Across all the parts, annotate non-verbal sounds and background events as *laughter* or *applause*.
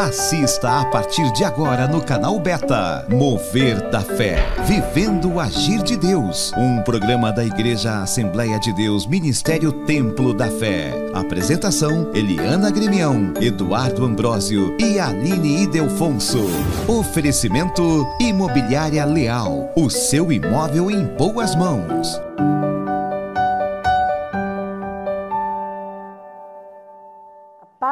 Assista a partir de agora no canal Beta. Mover da Fé. Vivendo o Agir de Deus. Um programa da Igreja Assembleia de Deus, Ministério Templo da Fé. Apresentação: Eliana Gremião, Eduardo Ambrósio e Aline Idelfonso. Oferecimento: Imobiliária Leal. O seu imóvel em boas mãos.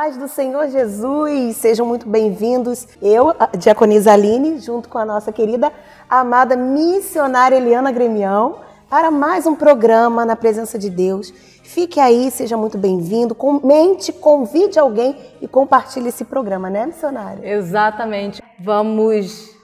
Paz do Senhor Jesus, sejam muito bem-vindos. Eu, a Diaconisa Aline, junto com a nossa querida amada missionária Eliana Gremião, para mais um programa na presença de Deus. Fique aí, seja muito bem-vindo. Comente, convide alguém e compartilhe esse programa, né, missionária? Exatamente. Vamos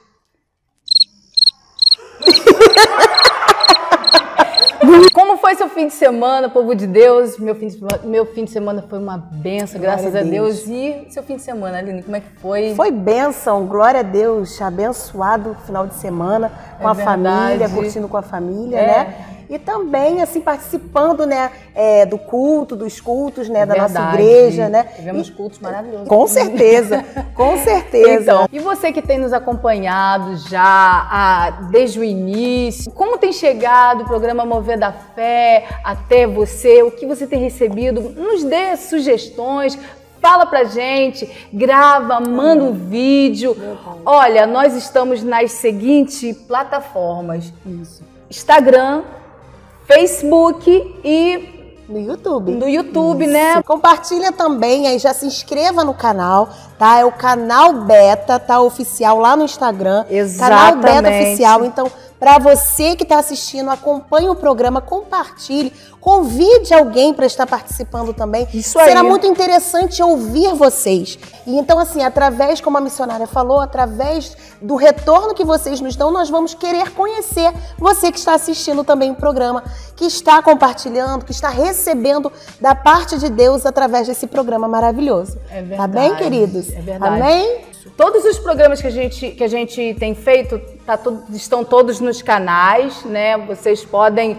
*laughs* Como foi seu fim de semana, povo de Deus? Meu fim de, meu fim de semana foi uma benção, graças glória a Deus. Deus. E seu fim de semana, Aline, como é que foi? Foi benção, glória a Deus, abençoado final de semana com é a verdade. família, curtindo com a família, é. né? E também assim participando né é, do culto dos cultos né da Verdade. nossa igreja né? Tivemos e, cultos maravilhosos. com certeza com *laughs* certeza. Então e você que tem nos acompanhado já a, desde o início como tem chegado o programa Mover da Fé até você? O que você tem recebido? Nos dê sugestões Fala pra gente, grava, manda um vídeo. Olha, nós estamos nas seguintes plataformas: Isso. Instagram, Facebook e no YouTube. No YouTube, né? Isso. né? Compartilha também, aí já se inscreva no canal, tá? É o canal Beta, tá? Oficial lá no Instagram. Exatamente. Canal Beta Oficial. Então, para você que está assistindo, acompanhe o programa, compartilhe, convide alguém para estar participando também. Isso aí. Será muito interessante ouvir vocês. E então, assim, através, como a missionária falou, através do retorno que vocês nos dão, nós vamos querer conhecer você que está assistindo também o programa, que está compartilhando, que está recebendo da parte de Deus através desse programa maravilhoso. É verdade. Tá bem, queridos? É verdade. Amém? Todos os programas que a gente, que a gente tem feito tá estão todos nos canais, né? Vocês podem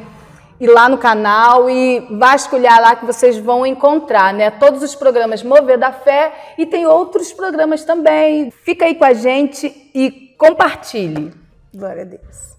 ir lá no canal e vasculhar lá que vocês vão encontrar, né? Todos os programas Mover da Fé e tem outros programas também. Fica aí com a gente e compartilhe. Glória a Deus.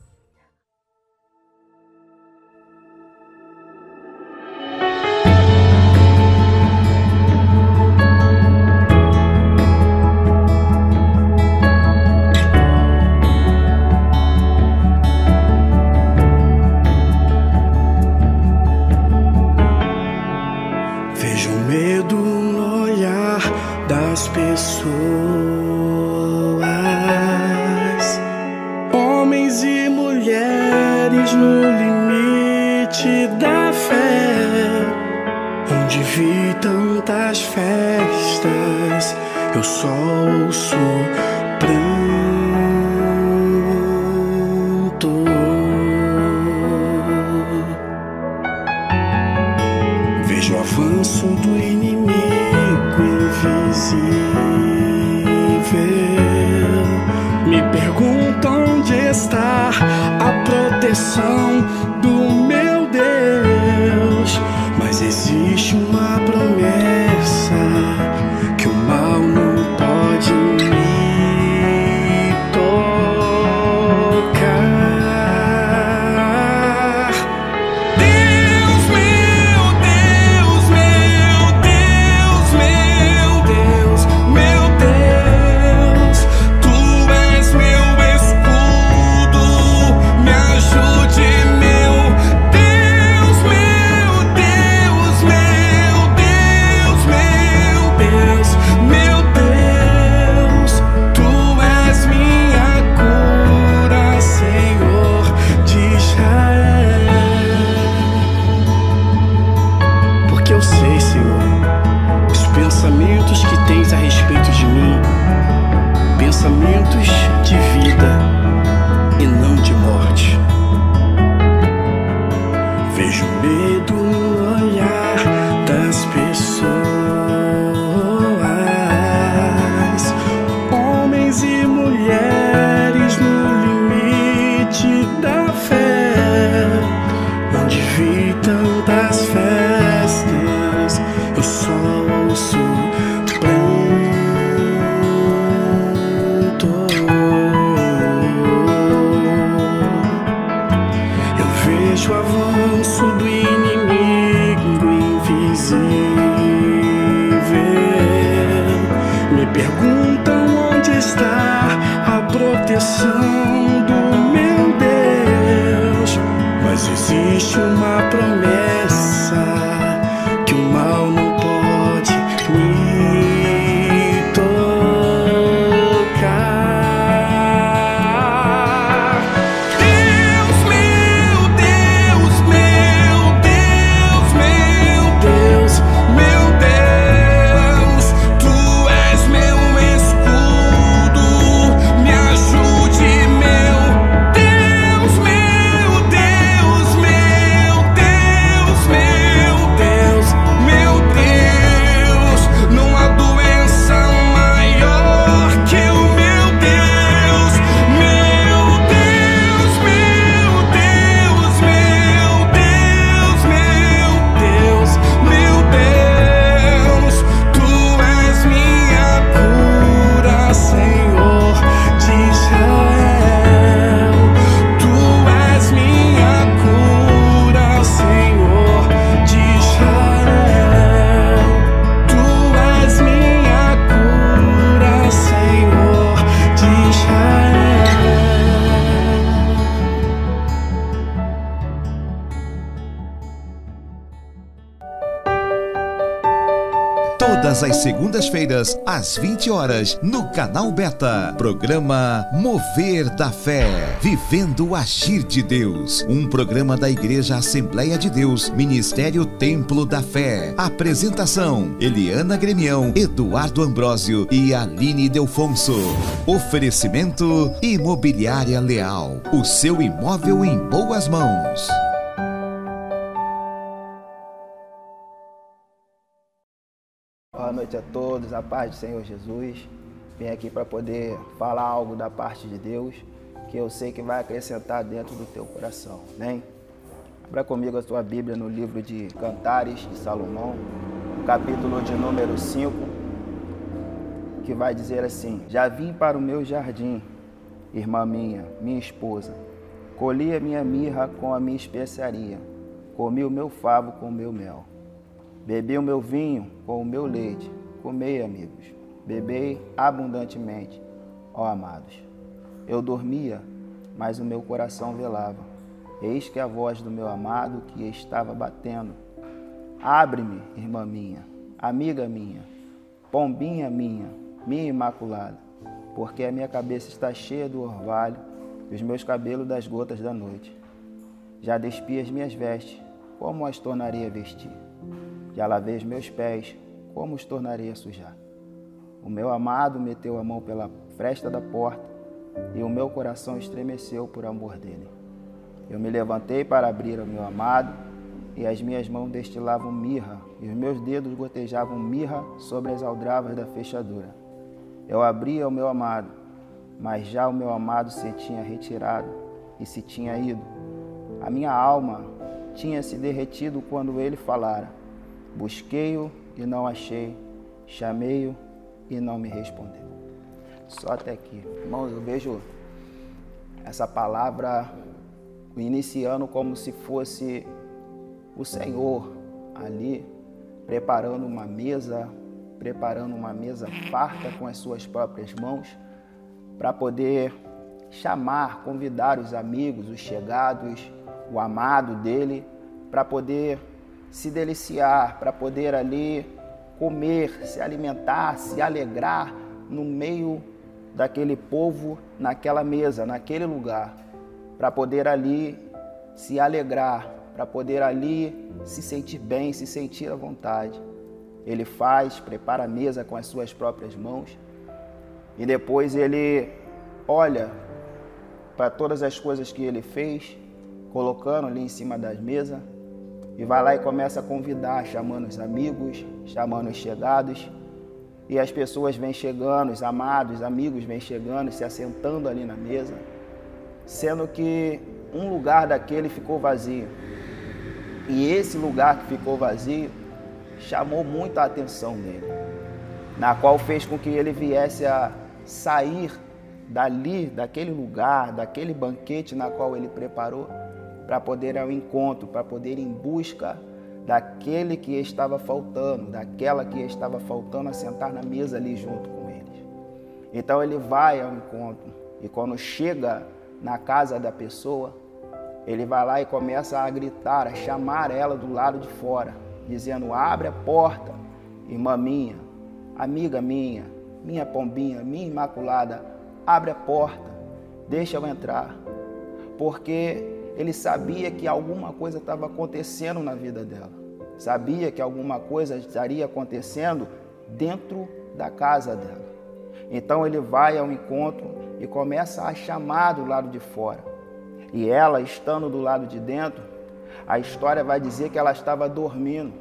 avanço do inimigo invisível. Me pergunto onde está a proteção do promessa. As segundas-feiras, às 20 horas, no canal Beta. Programa Mover da Fé. Vivendo o Agir de Deus. Um programa da Igreja Assembleia de Deus, Ministério Templo da Fé. Apresentação: Eliana Gremião, Eduardo Ambrósio e Aline Delfonso. Oferecimento: Imobiliária Leal. O seu imóvel em boas mãos. Noite a todos, a paz do Senhor Jesus. Vim aqui para poder falar algo da parte de Deus que eu sei que vai acrescentar dentro do teu coração, amém? Abra comigo a tua Bíblia no livro de Cantares de Salomão, capítulo de número 5, que vai dizer assim: Já vim para o meu jardim, irmã minha, minha esposa, colhi a minha mirra com a minha especiaria, comi o meu favo com o meu mel. Bebi o meu vinho com o meu leite. Comei, amigos. Bebei abundantemente, ó amados. Eu dormia, mas o meu coração velava. Eis que a voz do meu amado que estava batendo. Abre-me, irmã minha, amiga minha, pombinha minha, minha imaculada, porque a minha cabeça está cheia do orvalho e os meus cabelos das gotas da noite. Já despi as minhas vestes, como as tornaria a vestir? Já lavei os meus pés, como os tornarei a sujar? O meu amado meteu a mão pela fresta da porta e o meu coração estremeceu por amor dele. Eu me levantei para abrir ao meu amado e as minhas mãos destilavam mirra e os meus dedos gotejavam mirra sobre as aldravas da fechadura. Eu abri ao meu amado, mas já o meu amado se tinha retirado e se tinha ido. A minha alma tinha se derretido quando ele falara. Busquei-o e não achei, chamei-o e não me respondeu. Só até aqui. Irmãos, eu vejo essa palavra iniciando como se fosse o Senhor ali preparando uma mesa, preparando uma mesa farta com as suas próprias mãos para poder chamar, convidar os amigos, os chegados, o amado dele, para poder se deliciar, para poder ali comer, se alimentar, se alegrar no meio daquele povo, naquela mesa, naquele lugar, para poder ali se alegrar, para poder ali se sentir bem, se sentir à vontade. Ele faz, prepara a mesa com as suas próprias mãos e depois ele olha para todas as coisas que ele fez, colocando ali em cima das mesas e vai lá e começa a convidar, chamando os amigos, chamando os chegados. E as pessoas vêm chegando, os amados, os amigos vêm chegando, se assentando ali na mesa, sendo que um lugar daquele ficou vazio. E esse lugar que ficou vazio chamou muito a atenção dele, na qual fez com que ele viesse a sair dali, daquele lugar, daquele banquete na qual ele preparou para poder ao encontro, para poder ir em busca daquele que estava faltando, daquela que estava faltando a sentar na mesa ali junto com ele. Então ele vai ao encontro e quando chega na casa da pessoa, ele vai lá e começa a gritar, a chamar ela do lado de fora, dizendo: Abre a porta, irmã minha, amiga minha, minha pombinha, minha imaculada, abre a porta, deixa eu entrar. Porque ele sabia que alguma coisa estava acontecendo na vida dela, sabia que alguma coisa estaria acontecendo dentro da casa dela. Então ele vai ao encontro e começa a chamar do lado de fora. E ela, estando do lado de dentro, a história vai dizer que ela estava dormindo,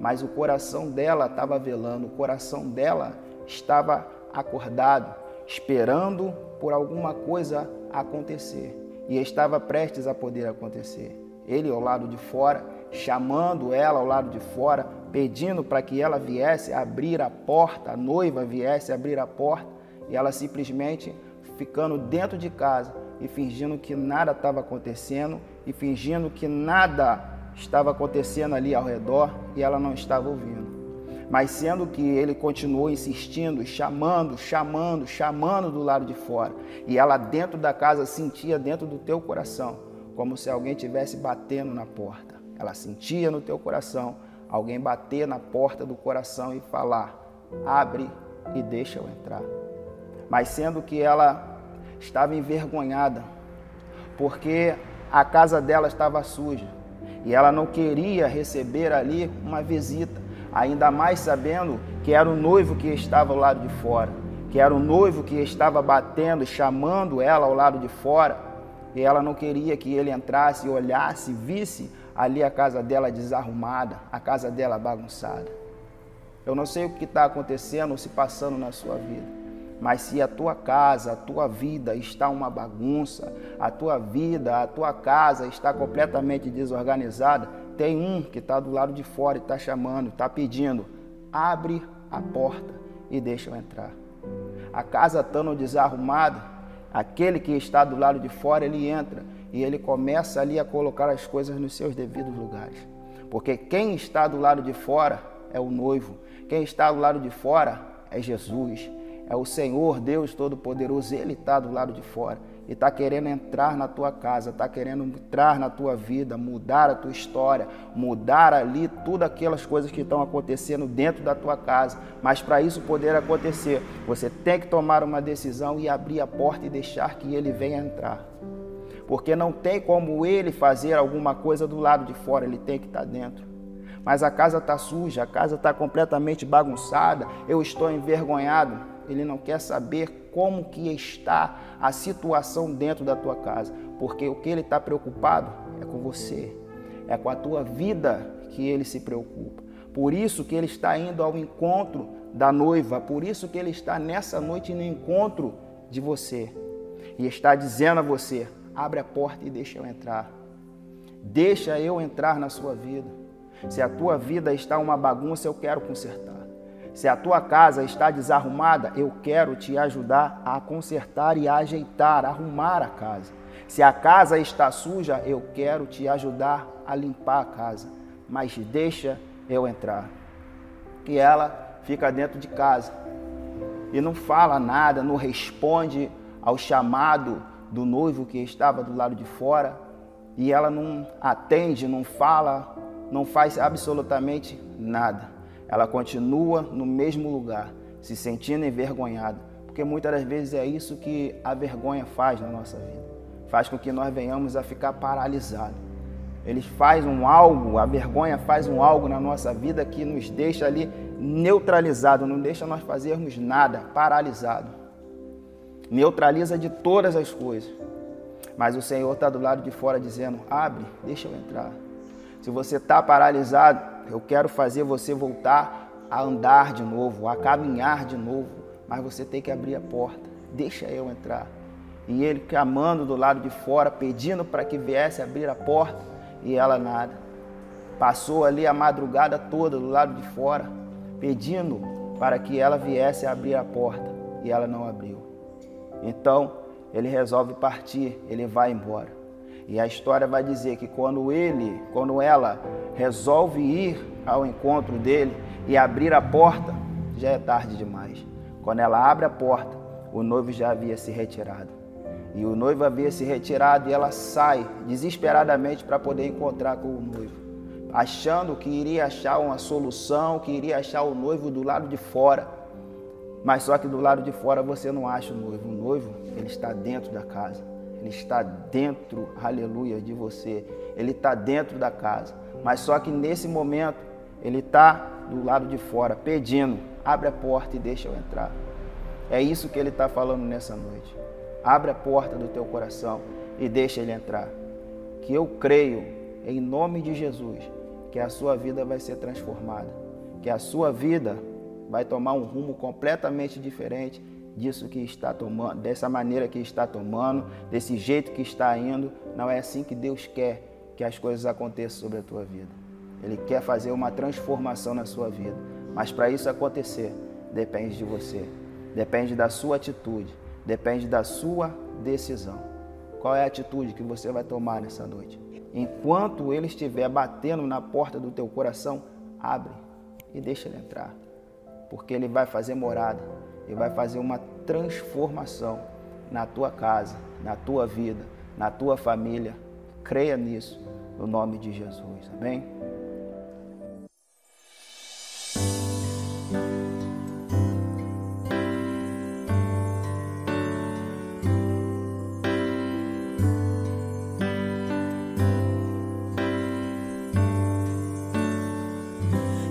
mas o coração dela estava velando, o coração dela estava acordado, esperando por alguma coisa acontecer. E estava prestes a poder acontecer. Ele ao lado de fora, chamando ela ao lado de fora, pedindo para que ela viesse abrir a porta, a noiva viesse abrir a porta, e ela simplesmente ficando dentro de casa e fingindo que nada estava acontecendo e fingindo que nada estava acontecendo ali ao redor e ela não estava ouvindo. Mas sendo que ele continuou insistindo, chamando, chamando, chamando do lado de fora, e ela dentro da casa sentia dentro do teu coração, como se alguém tivesse batendo na porta. Ela sentia no teu coração alguém bater na porta do coração e falar: "Abre e deixa eu entrar". Mas sendo que ela estava envergonhada, porque a casa dela estava suja e ela não queria receber ali uma visita, ainda mais sabendo que era o noivo que estava ao lado de fora, que era o noivo que estava batendo, chamando ela ao lado de fora, e ela não queria que ele entrasse, olhasse, visse ali a casa dela desarrumada, a casa dela bagunçada. Eu não sei o que está acontecendo ou se passando na sua vida. Mas se a tua casa, a tua vida está uma bagunça, a tua vida, a tua casa está completamente desorganizada, tem um que está do lado de fora e está chamando, está pedindo: abre a porta e deixa eu entrar. A casa estando desarrumada, aquele que está do lado de fora, ele entra e ele começa ali a colocar as coisas nos seus devidos lugares. Porque quem está do lado de fora é o noivo, quem está do lado de fora é Jesus é o Senhor Deus Todo-Poderoso, Ele está do lado de fora e está querendo entrar na tua casa, está querendo entrar na tua vida, mudar a tua história, mudar ali tudo aquelas coisas que estão acontecendo dentro da tua casa. Mas para isso poder acontecer, você tem que tomar uma decisão e abrir a porta e deixar que Ele venha entrar. Porque não tem como Ele fazer alguma coisa do lado de fora, Ele tem que estar tá dentro mas a casa está suja, a casa está completamente bagunçada, eu estou envergonhado ele não quer saber como que está a situação dentro da tua casa, porque o que ele está preocupado é com você, é com a tua vida que ele se preocupa. Por isso que ele está indo ao encontro da noiva, por isso que ele está nessa noite no encontro de você e está dizendo a você: abre a porta e deixa eu entrar. Deixa eu entrar na sua vida. Se a tua vida está uma bagunça, eu quero consertar. Se a tua casa está desarrumada, eu quero te ajudar a consertar e a ajeitar, arrumar a casa. Se a casa está suja, eu quero te ajudar a limpar a casa. Mas deixa eu entrar. E ela fica dentro de casa e não fala nada, não responde ao chamado do noivo que estava do lado de fora. E ela não atende, não fala, não faz absolutamente nada ela continua no mesmo lugar, se sentindo envergonhada, porque muitas das vezes é isso que a vergonha faz na nossa vida. Faz com que nós venhamos a ficar paralisados. Ele faz um algo, a vergonha faz um algo na nossa vida que nos deixa ali neutralizado, não deixa nós fazermos nada, paralisado. Neutraliza de todas as coisas. Mas o Senhor está do lado de fora dizendo: abre, deixa eu entrar. Se você está paralisado, eu quero fazer você voltar a andar de novo, a caminhar de novo, mas você tem que abrir a porta. Deixa eu entrar. E ele clamando do lado de fora, pedindo para que viesse abrir a porta, e ela nada. Passou ali a madrugada toda do lado de fora, pedindo para que ela viesse abrir a porta, e ela não abriu. Então, ele resolve partir, ele vai embora. E a história vai dizer que quando ele, quando ela resolve ir ao encontro dele e abrir a porta, já é tarde demais. Quando ela abre a porta, o noivo já havia se retirado. E o noivo havia se retirado e ela sai desesperadamente para poder encontrar com o noivo, achando que iria achar uma solução, que iria achar o noivo do lado de fora. Mas só que do lado de fora você não acha o noivo. O noivo, ele está dentro da casa. Ele está dentro, aleluia, de você. Ele está dentro da casa. Mas só que nesse momento, ele está do lado de fora, pedindo: abre a porta e deixa eu entrar. É isso que ele está falando nessa noite. Abre a porta do teu coração e deixa ele entrar. Que eu creio, em nome de Jesus, que a sua vida vai ser transformada. Que a sua vida vai tomar um rumo completamente diferente disso que está tomando, dessa maneira que está tomando, desse jeito que está indo. Não é assim que Deus quer que as coisas aconteçam sobre a tua vida. Ele quer fazer uma transformação na sua vida. Mas para isso acontecer, depende de você. Depende da sua atitude, depende da sua decisão. Qual é a atitude que você vai tomar nessa noite? Enquanto ele estiver batendo na porta do teu coração, abre e deixa ele entrar. Porque ele vai fazer morada, ele vai fazer uma transformação na tua casa, na tua vida, na tua família. Creia nisso, no nome de Jesus. Amém?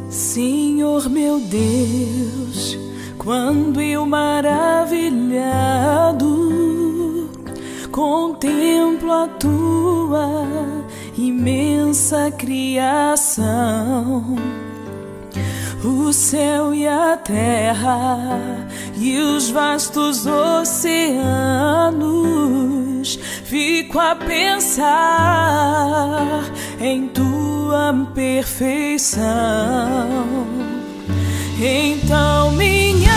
Senhor meu Deus, quando eu maravilhado contemplo a tua imensa criação, o céu e a terra e os vastos oceanos, fico a pensar em tua perfeição. Então minha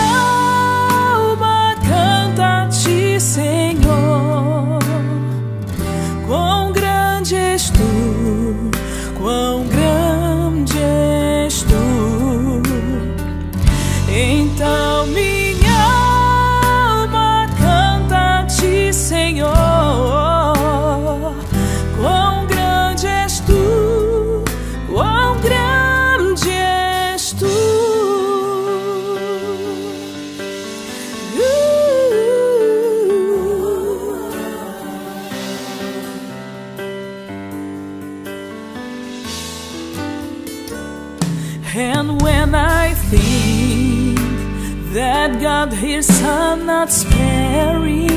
that God His Son not sparing,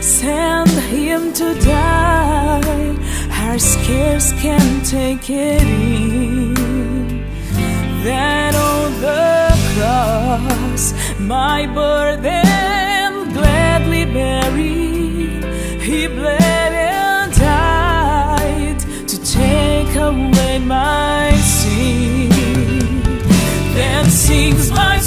send Him to die, Our scarce can take it in. That on the cross, my burden gladly buried, He bled and died to take away my sin. Then sings my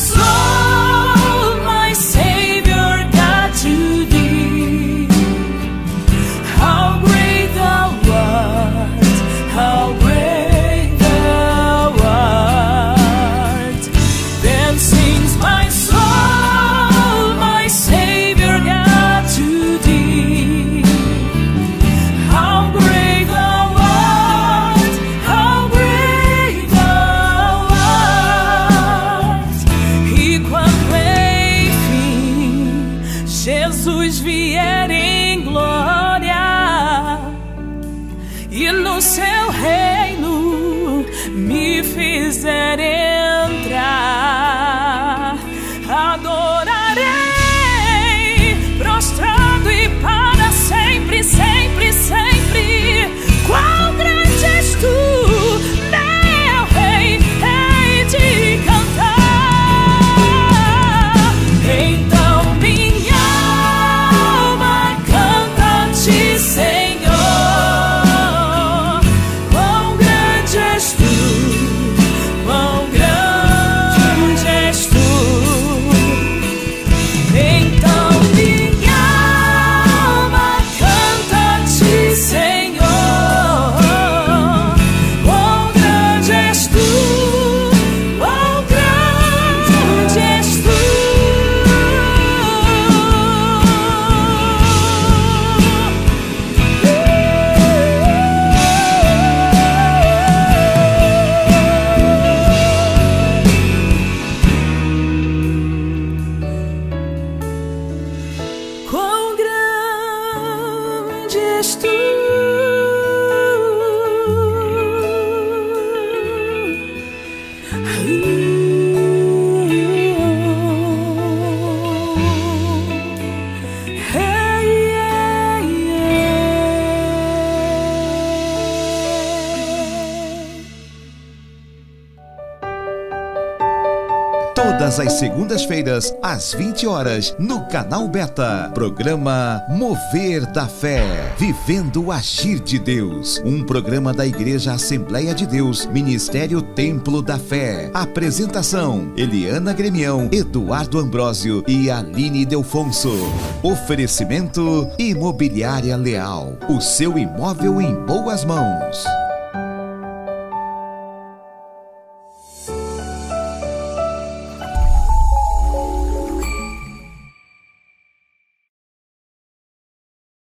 Todas as segundas-feiras, às 20 horas, no canal Beta. Programa Mover da Fé. Vivendo o Agir de Deus. Um programa da Igreja Assembleia de Deus, Ministério Templo da Fé. Apresentação: Eliana Gremião, Eduardo Ambrósio e Aline Delfonso. Oferecimento: Imobiliária Leal. O seu imóvel em boas mãos.